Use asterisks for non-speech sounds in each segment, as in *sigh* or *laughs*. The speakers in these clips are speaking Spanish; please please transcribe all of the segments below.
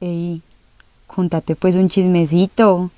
Ey, contate pues un chismecito.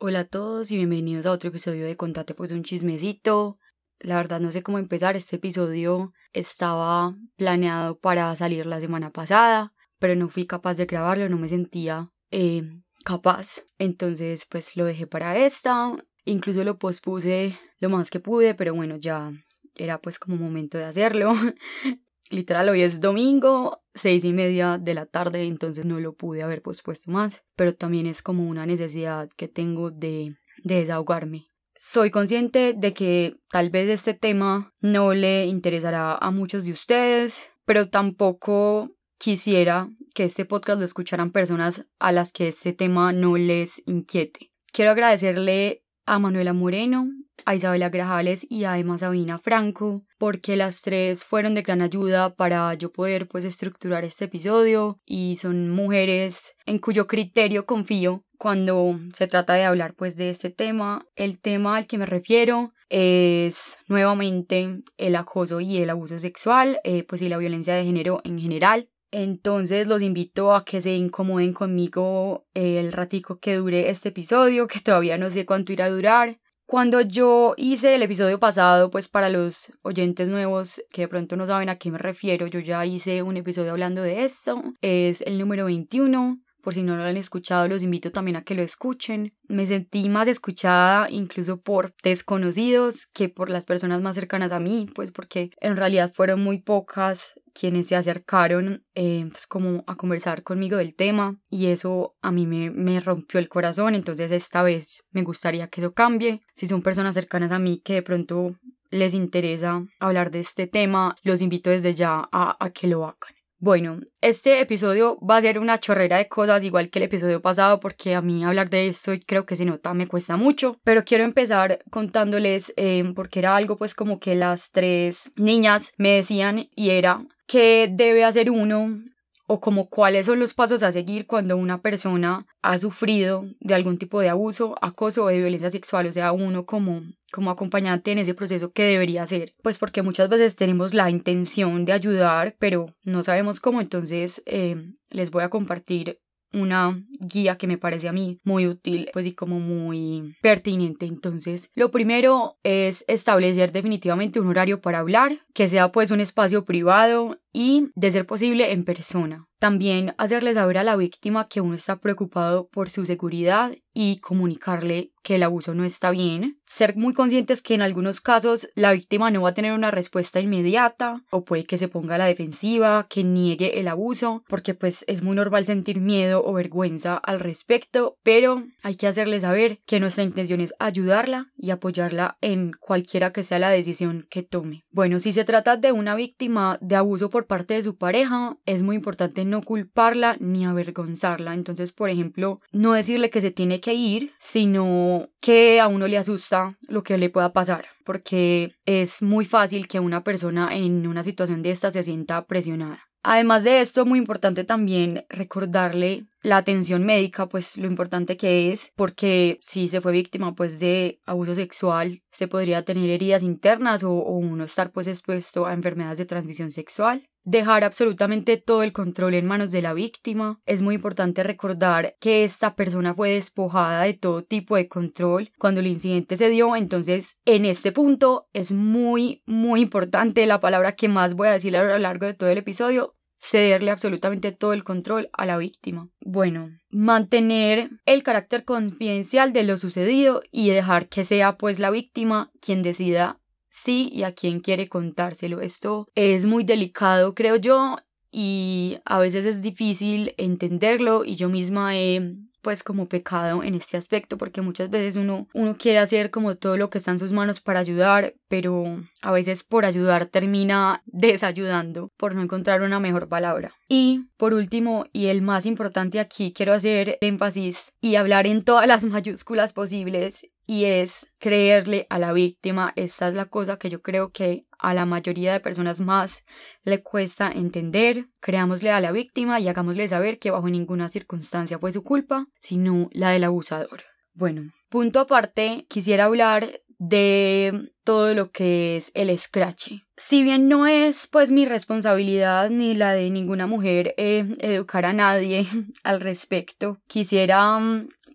Hola a todos y bienvenidos a otro episodio de Contate pues un chismecito. La verdad no sé cómo empezar, este episodio estaba planeado para salir la semana pasada, pero no fui capaz de grabarlo, no me sentía eh, capaz. Entonces pues lo dejé para esta, incluso lo pospuse lo más que pude, pero bueno, ya era pues como momento de hacerlo. *laughs* Literal, hoy es domingo, seis y media de la tarde, entonces no lo pude haber pospuesto más, pero también es como una necesidad que tengo de, de desahogarme. Soy consciente de que tal vez este tema no le interesará a muchos de ustedes, pero tampoco quisiera que este podcast lo escucharan personas a las que este tema no les inquiete. Quiero agradecerle a Manuela Moreno, a Isabela Grajales y a Emma Sabina Franco, porque las tres fueron de gran ayuda para yo poder pues estructurar este episodio y son mujeres en cuyo criterio confío cuando se trata de hablar pues de este tema. El tema al que me refiero es nuevamente el acoso y el abuso sexual, eh, pues y la violencia de género en general. Entonces los invito a que se incomoden conmigo el ratico que dure este episodio, que todavía no sé cuánto irá a durar. Cuando yo hice el episodio pasado, pues para los oyentes nuevos que de pronto no saben a qué me refiero, yo ya hice un episodio hablando de esto. Es el número 21. Por si no lo han escuchado, los invito también a que lo escuchen. Me sentí más escuchada incluso por desconocidos que por las personas más cercanas a mí, pues porque en realidad fueron muy pocas quienes se acercaron eh, pues como a conversar conmigo del tema y eso a mí me, me rompió el corazón, entonces esta vez me gustaría que eso cambie. Si son personas cercanas a mí que de pronto les interesa hablar de este tema, los invito desde ya a, a que lo hagan. Bueno, este episodio va a ser una chorrera de cosas igual que el episodio pasado porque a mí hablar de esto creo que se nota me cuesta mucho, pero quiero empezar contándoles eh, porque era algo pues como que las tres niñas me decían y era qué debe hacer uno o como cuáles son los pasos a seguir cuando una persona ha sufrido de algún tipo de abuso, acoso o de violencia sexual, o sea, uno como, como acompañante en ese proceso que debería hacer, pues porque muchas veces tenemos la intención de ayudar, pero no sabemos cómo, entonces eh, les voy a compartir una guía que me parece a mí muy útil, pues y como muy pertinente. Entonces, lo primero es establecer definitivamente un horario para hablar, que sea pues un espacio privado y, de ser posible, en persona. También hacerle saber a la víctima que uno está preocupado por su seguridad y comunicarle que el abuso no está bien. Ser muy conscientes que en algunos casos la víctima no va a tener una respuesta inmediata o puede que se ponga a la defensiva, que niegue el abuso, porque pues es muy normal sentir miedo o vergüenza al respecto, pero hay que hacerle saber que nuestra intención es ayudarla y apoyarla en cualquiera que sea la decisión que tome. Bueno, si se trata de una víctima de abuso por parte de su pareja, es muy importante no culparla ni avergonzarla. Entonces, por ejemplo, no decirle que se tiene que ir, sino que a uno le asusta lo que le pueda pasar, porque es muy fácil que una persona en una situación de esta se sienta presionada. Además de esto, muy importante también recordarle la atención médica, pues lo importante que es, porque si se fue víctima pues de abuso sexual, se podría tener heridas internas o, uno estar pues expuesto a enfermedades de transmisión sexual dejar absolutamente todo el control en manos de la víctima. Es muy importante recordar que esta persona fue despojada de todo tipo de control cuando el incidente se dio. Entonces, en este punto es muy, muy importante la palabra que más voy a decir a lo largo de todo el episodio. Cederle absolutamente todo el control a la víctima. Bueno, mantener el carácter confidencial de lo sucedido y dejar que sea pues la víctima quien decida sí y a quién quiere contárselo. Esto es muy delicado, creo yo, y a veces es difícil entenderlo y yo misma he pues como pecado en este aspecto porque muchas veces uno, uno quiere hacer como todo lo que está en sus manos para ayudar, pero a veces por ayudar termina desayudando, por no encontrar una mejor palabra. Y por último, y el más importante aquí, quiero hacer énfasis y hablar en todas las *laughs* mayúsculas posibles y es creerle a la víctima. Esta es la cosa que yo creo que a la mayoría de personas más le cuesta entender. Creámosle a la víctima y hagámosle saber que bajo ninguna circunstancia fue su culpa, sino la del abusador. Bueno, punto aparte, quisiera hablar de todo lo que es el scratch. Si bien no es pues mi responsabilidad ni la de ninguna mujer eh, educar a nadie *laughs* al respecto, quisiera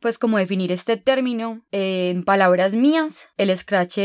pues como definir este término en palabras mías. El scratch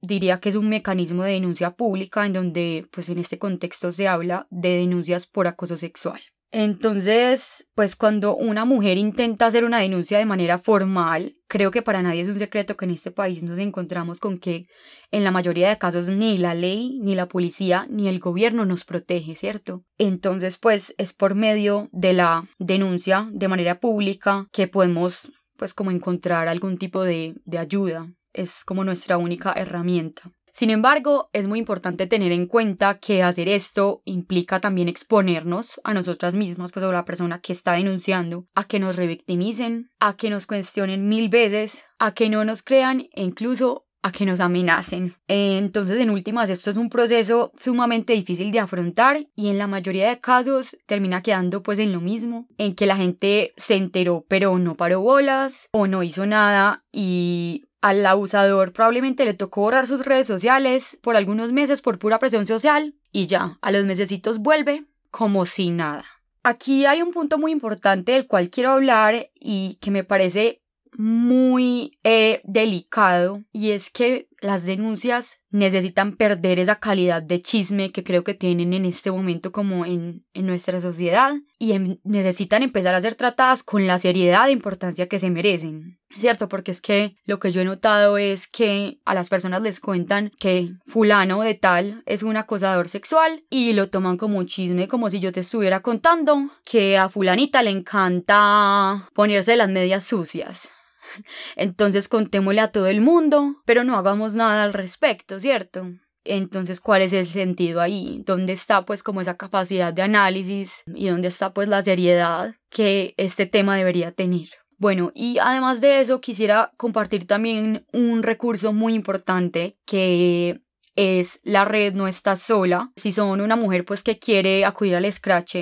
diría que es un mecanismo de denuncia pública en donde pues en este contexto se habla de denuncias por acoso sexual. Entonces, pues cuando una mujer intenta hacer una denuncia de manera formal, creo que para nadie es un secreto que en este país nos encontramos con que en la mayoría de casos ni la ley, ni la policía, ni el gobierno nos protege, ¿cierto? Entonces, pues es por medio de la denuncia de manera pública que podemos pues como encontrar algún tipo de, de ayuda. Es como nuestra única herramienta. Sin embargo, es muy importante tener en cuenta que hacer esto implica también exponernos a nosotras mismas, pues a la persona que está denunciando, a que nos revictimicen, a que nos cuestionen mil veces, a que no nos crean e incluso a que nos amenacen. Entonces, en últimas, esto es un proceso sumamente difícil de afrontar y en la mayoría de casos termina quedando pues en lo mismo, en que la gente se enteró pero no paró bolas o no hizo nada y al abusador probablemente le tocó borrar sus redes sociales por algunos meses por pura presión social y ya, a los mesecitos vuelve como si nada. Aquí hay un punto muy importante del cual quiero hablar y que me parece muy eh, delicado y es que las denuncias necesitan perder esa calidad de chisme que creo que tienen en este momento como en, en nuestra sociedad y necesitan empezar a ser tratadas con la seriedad e importancia que se merecen. ¿Cierto? Porque es que lo que yo he notado es que a las personas les cuentan que fulano de tal es un acosador sexual y lo toman como un chisme, como si yo te estuviera contando que a fulanita le encanta ponerse las medias sucias. *laughs* Entonces contémosle a todo el mundo, pero no hagamos nada al respecto, ¿cierto? Entonces, ¿cuál es el sentido ahí? ¿Dónde está pues como esa capacidad de análisis y dónde está pues la seriedad que este tema debería tener? Bueno, y además de eso, quisiera compartir también un recurso muy importante que es la red No Estás Sola. Si son una mujer pues que quiere acudir al Scratch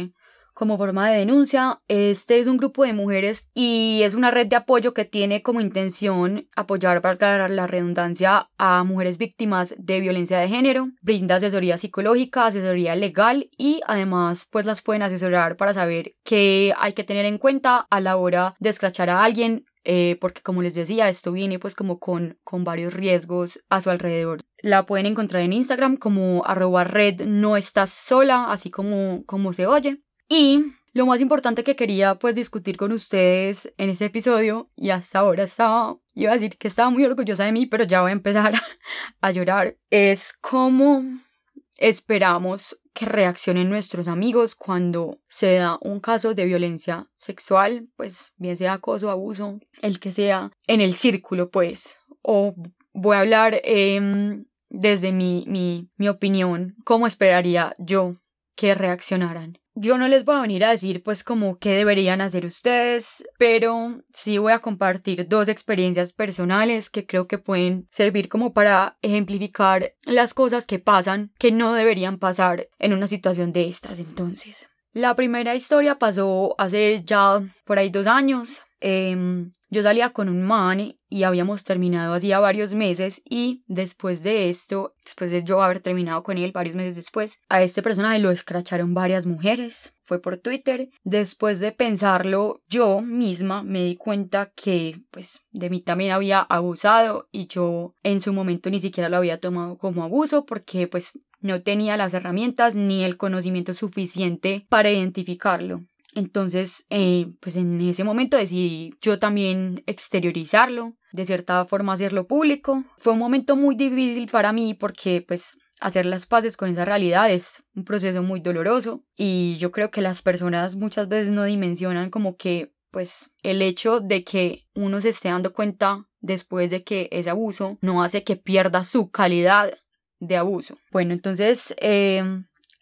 como forma de denuncia. Este es un grupo de mujeres y es una red de apoyo que tiene como intención apoyar, para la redundancia, a mujeres víctimas de violencia de género. Brinda asesoría psicológica, asesoría legal y además pues las pueden asesorar para saber qué hay que tener en cuenta a la hora de escrachar a alguien eh, porque como les decía, esto viene pues como con, con varios riesgos a su alrededor. La pueden encontrar en Instagram como arroba red no estás sola, así como, como se oye. Y lo más importante que quería pues discutir con ustedes en ese episodio, y hasta ahora estaba, iba a decir que estaba muy orgullosa de mí, pero ya voy a empezar *laughs* a, llorar, es cómo esperamos que reaccionen nuestros amigos cuando se da un caso de violencia sexual, pues bien sea acoso, abuso, el que sea, en el círculo, pues. O voy a hablar em, desde mi, mi, mi opinión, cómo esperaría yo que reaccionaran yo no les voy a venir a decir pues como qué deberían hacer ustedes, pero sí voy a compartir dos experiencias personales que creo que pueden servir como para ejemplificar las cosas que pasan que no deberían pasar en una situación de estas entonces. La primera historia pasó hace ya por ahí dos años. Em, yo salía con un man y habíamos terminado hacía varios meses y después de esto, después de yo haber terminado con él varios meses después, a este personaje lo escracharon varias mujeres. Fue por Twitter. Después de pensarlo, yo misma me di cuenta que pues de mí también había abusado y yo en su momento ni siquiera lo había tomado como abuso porque pues no tenía las herramientas ni el conocimiento suficiente para identificarlo. Entonces, eh, pues en ese momento decidí yo también exteriorizarlo, de cierta forma hacerlo público. Fue un momento muy difícil para mí porque pues hacer las paces con esa realidad es un proceso muy doloroso y yo creo que las personas muchas veces no dimensionan como que pues el hecho de que uno se esté dando cuenta después de que es abuso no hace que pierda su calidad de abuso. Bueno, entonces eh,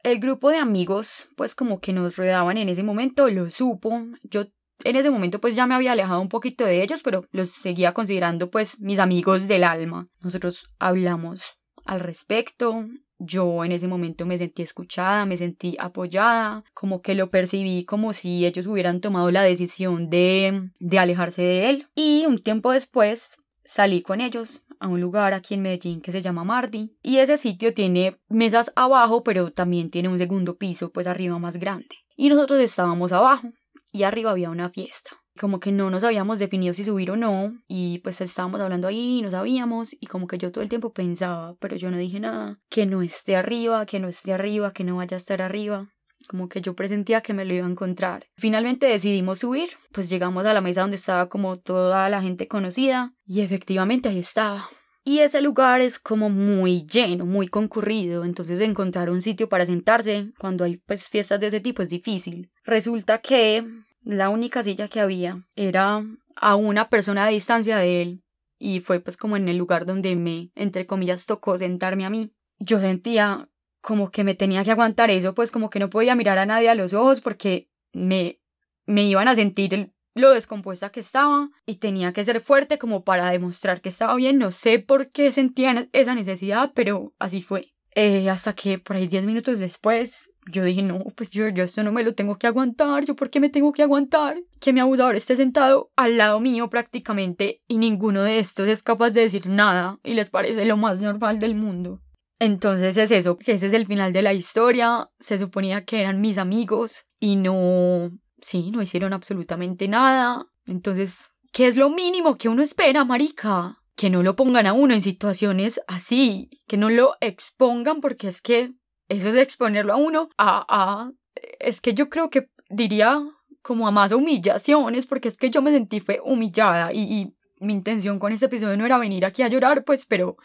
el grupo de amigos, pues como que nos rodeaban en ese momento, lo supo. Yo en ese momento pues ya me había alejado un poquito de ellos, pero los seguía considerando pues mis amigos del alma. Nosotros hablamos al respecto. Yo en ese momento me sentí escuchada, me sentí apoyada, como que lo percibí como si ellos hubieran tomado la decisión de, de alejarse de él. Y un tiempo después salí con ellos a un lugar aquí en Medellín que se llama Mardi y ese sitio tiene mesas abajo pero también tiene un segundo piso pues arriba más grande y nosotros estábamos abajo y arriba había una fiesta como que no nos habíamos definido si subir o no y pues estábamos hablando ahí, no sabíamos y como que yo todo el tiempo pensaba, pero yo no dije nada, que no esté arriba, que no esté arriba, que no vaya a estar arriba. Como que yo presentía que me lo iba a encontrar. Finalmente decidimos subir, pues llegamos a la mesa donde estaba como toda la gente conocida y efectivamente ahí estaba. Y ese lugar es como muy lleno, muy concurrido, entonces encontrar un sitio para sentarse cuando hay pues fiestas de ese tipo es difícil. Resulta que la única silla que había era a una persona de distancia de él y fue pues como en el lugar donde me, entre comillas, tocó sentarme a mí. Yo sentía como que me tenía que aguantar eso, pues como que no podía mirar a nadie a los ojos porque me, me iban a sentir lo descompuesta que estaba y tenía que ser fuerte como para demostrar que estaba bien. No sé por qué sentía esa necesidad, pero así fue. Eh, hasta que por ahí 10 minutos después yo dije, no, pues yo, yo esto no me lo tengo que aguantar, yo por qué me tengo que aguantar que mi abusador esté sentado al lado mío prácticamente y ninguno de estos es capaz de decir nada y les parece lo más normal del mundo. Entonces es eso, que ese es el final de la historia, se suponía que eran mis amigos y no, sí, no hicieron absolutamente nada. Entonces, ¿qué es lo mínimo que uno espera, marica? Que no lo pongan a uno en situaciones así, que no lo expongan porque es que eso es exponerlo a uno a, a, es que yo creo que diría como a más humillaciones, porque es que yo me sentí fue humillada y, y mi intención con este episodio no era venir aquí a llorar, pues, pero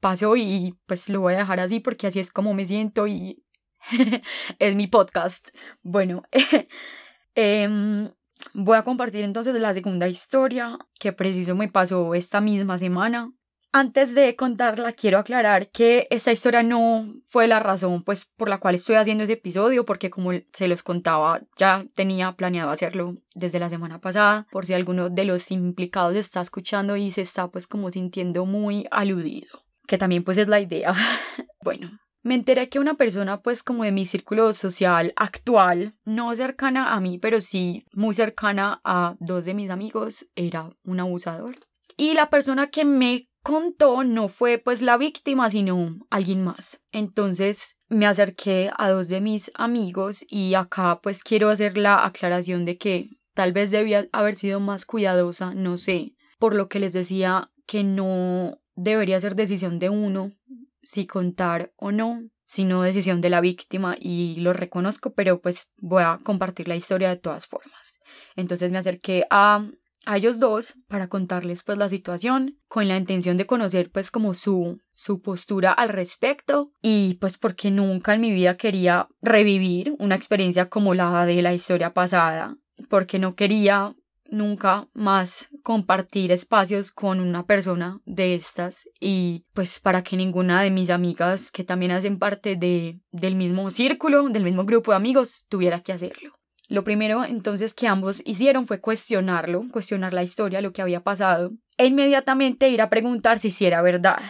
pasó y pues lo voy a dejar así porque así es como me siento y *laughs* es mi podcast. Bueno, *laughs* eh, voy a compartir entonces la segunda historia que preciso me pasó esta misma semana. Antes de contarla, quiero aclarar que esta historia no fue la razón pues por la cual estoy haciendo ese episodio, porque como se los contaba, ya tenía planeado hacerlo desde la semana pasada, por si alguno de los implicados está escuchando y se está pues como sintiendo muy aludido, que también pues es la idea. *laughs* bueno, me enteré que una persona pues como de mi círculo social actual, no cercana a mí, pero sí muy cercana a dos de mis amigos, era un abusador. Y la persona que me contó no fue pues la víctima, sino alguien más. Entonces me acerqué a dos de mis amigos y acá pues quiero hacer la aclaración de que tal vez debía haber sido más cuidadosa, no sé, por lo que les decía que no debería ser decisión de uno si contar o no, sino decisión de la víctima y lo reconozco, pero pues voy a compartir la historia de todas formas. Entonces me acerqué a a ellos dos para contarles pues la situación con la intención de conocer pues como su su postura al respecto y pues porque nunca en mi vida quería revivir una experiencia como la de la historia pasada porque no quería nunca más compartir espacios con una persona de estas y pues para que ninguna de mis amigas que también hacen parte de, del mismo círculo, del mismo grupo de amigos, tuviera que hacerlo. Lo primero entonces que ambos hicieron fue cuestionarlo, cuestionar la historia, lo que había pasado, e inmediatamente ir a preguntar si sí era verdad.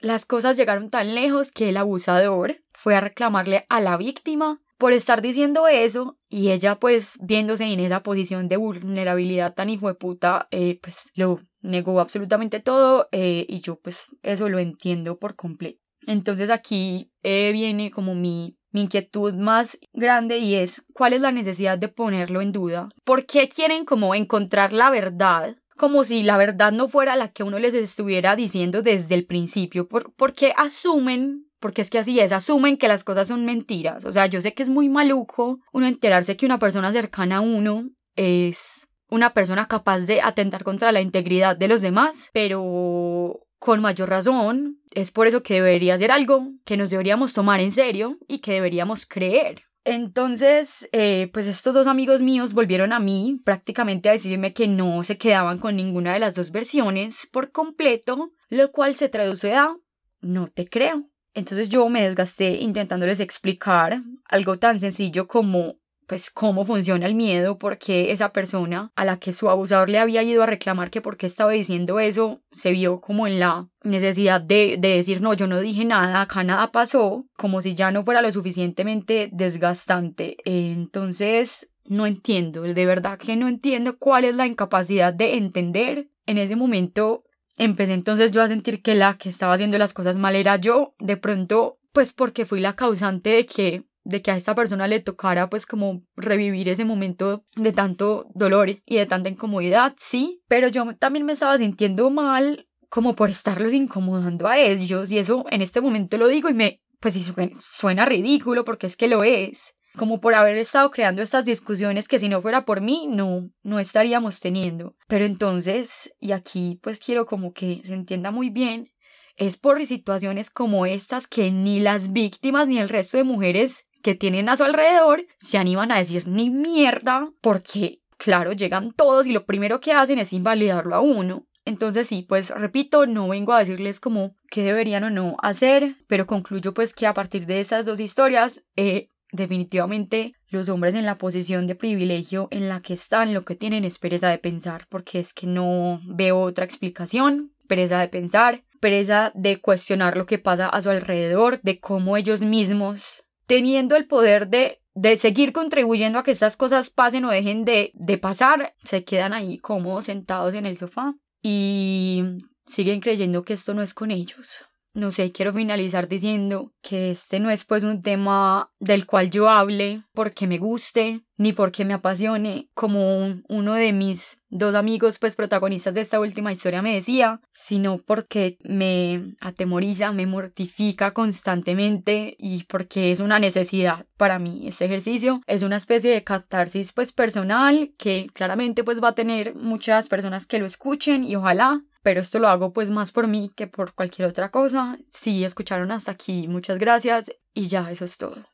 Las cosas llegaron tan lejos que el abusador fue a reclamarle a la víctima por estar diciendo eso y ella pues viéndose en esa posición de vulnerabilidad tan hijo de puta, eh, pues lo negó absolutamente todo eh, y yo pues eso lo entiendo por completo. Entonces aquí eh, viene como mi mi inquietud más grande y es cuál es la necesidad de ponerlo en duda. ¿Por qué quieren como encontrar la verdad? Como si la verdad no fuera la que uno les estuviera diciendo desde el principio. ¿Por, qué asumen porque es que así es, asumen que las cosas son mentiras. O sea, yo sé que es muy maluco uno enterarse que una persona cercana a uno es una persona capaz de atentar contra la integridad de los demás, pero con mayor razón, es por eso que debería ser algo que nos deberíamos tomar en serio y que deberíamos creer. Entonces, eh, pues estos dos amigos míos volvieron a mí prácticamente a decirme que no se quedaban con ninguna de las dos versiones por completo, lo cual se traduce a no te creo. Entonces yo me desgasté intentándoles explicar algo tan sencillo como pues cómo funciona el miedo, porque esa persona a la que su abusador le había ido a reclamar que por qué estaba diciendo eso, se vio como en la necesidad de, de decir no, yo no dije nada, acá nada pasó, como si ya no fuera lo suficientemente desgastante. Entonces, no entiendo, de verdad que no entiendo cuál es la incapacidad de entender en ese momento empecé entonces yo a sentir que la que estaba haciendo las cosas mal era yo, de pronto, pues porque fui la causante de que de que a esta persona le tocara pues como revivir ese momento de tanto dolor y de tanta incomodidad, sí, pero yo también me estaba sintiendo mal como por estarlos incomodando a ellos y eso en este momento lo digo y me pues sí suena ridículo porque es que lo es como por haber estado creando estas discusiones que si no fuera por mí no no estaríamos teniendo. Pero entonces y aquí pues quiero como que se entienda muy bien es por situaciones como estas que ni las víctimas ni el resto de mujeres que tienen a su alrededor se animan a decir ni mierda porque claro llegan todos y lo primero que hacen es invalidarlo a uno. Entonces sí, pues repito, no vengo a decirles como qué deberían o no hacer, pero concluyo pues que a partir de esas dos historias, eh, definitivamente los hombres en la posición de privilegio en la que están lo que tienen es pereza de pensar, porque es que no veo otra explicación, pereza de pensar, pereza de cuestionar lo que pasa a su alrededor, de cómo ellos mismos, teniendo el poder de de seguir contribuyendo a que estas cosas pasen o dejen de, de pasar, se quedan ahí cómodos sentados en el sofá y siguen creyendo que esto no es con ellos. No sé, quiero finalizar diciendo que este no es pues un tema del cual yo hable porque me guste ni porque me apasione, como uno de mis dos amigos pues protagonistas de esta última historia me decía, sino porque me atemoriza, me mortifica constantemente y porque es una necesidad para mí este ejercicio. Es una especie de catarsis pues personal que claramente pues va a tener muchas personas que lo escuchen y ojalá pero esto lo hago pues más por mí que por cualquier otra cosa. Si escucharon hasta aquí, muchas gracias y ya eso es todo.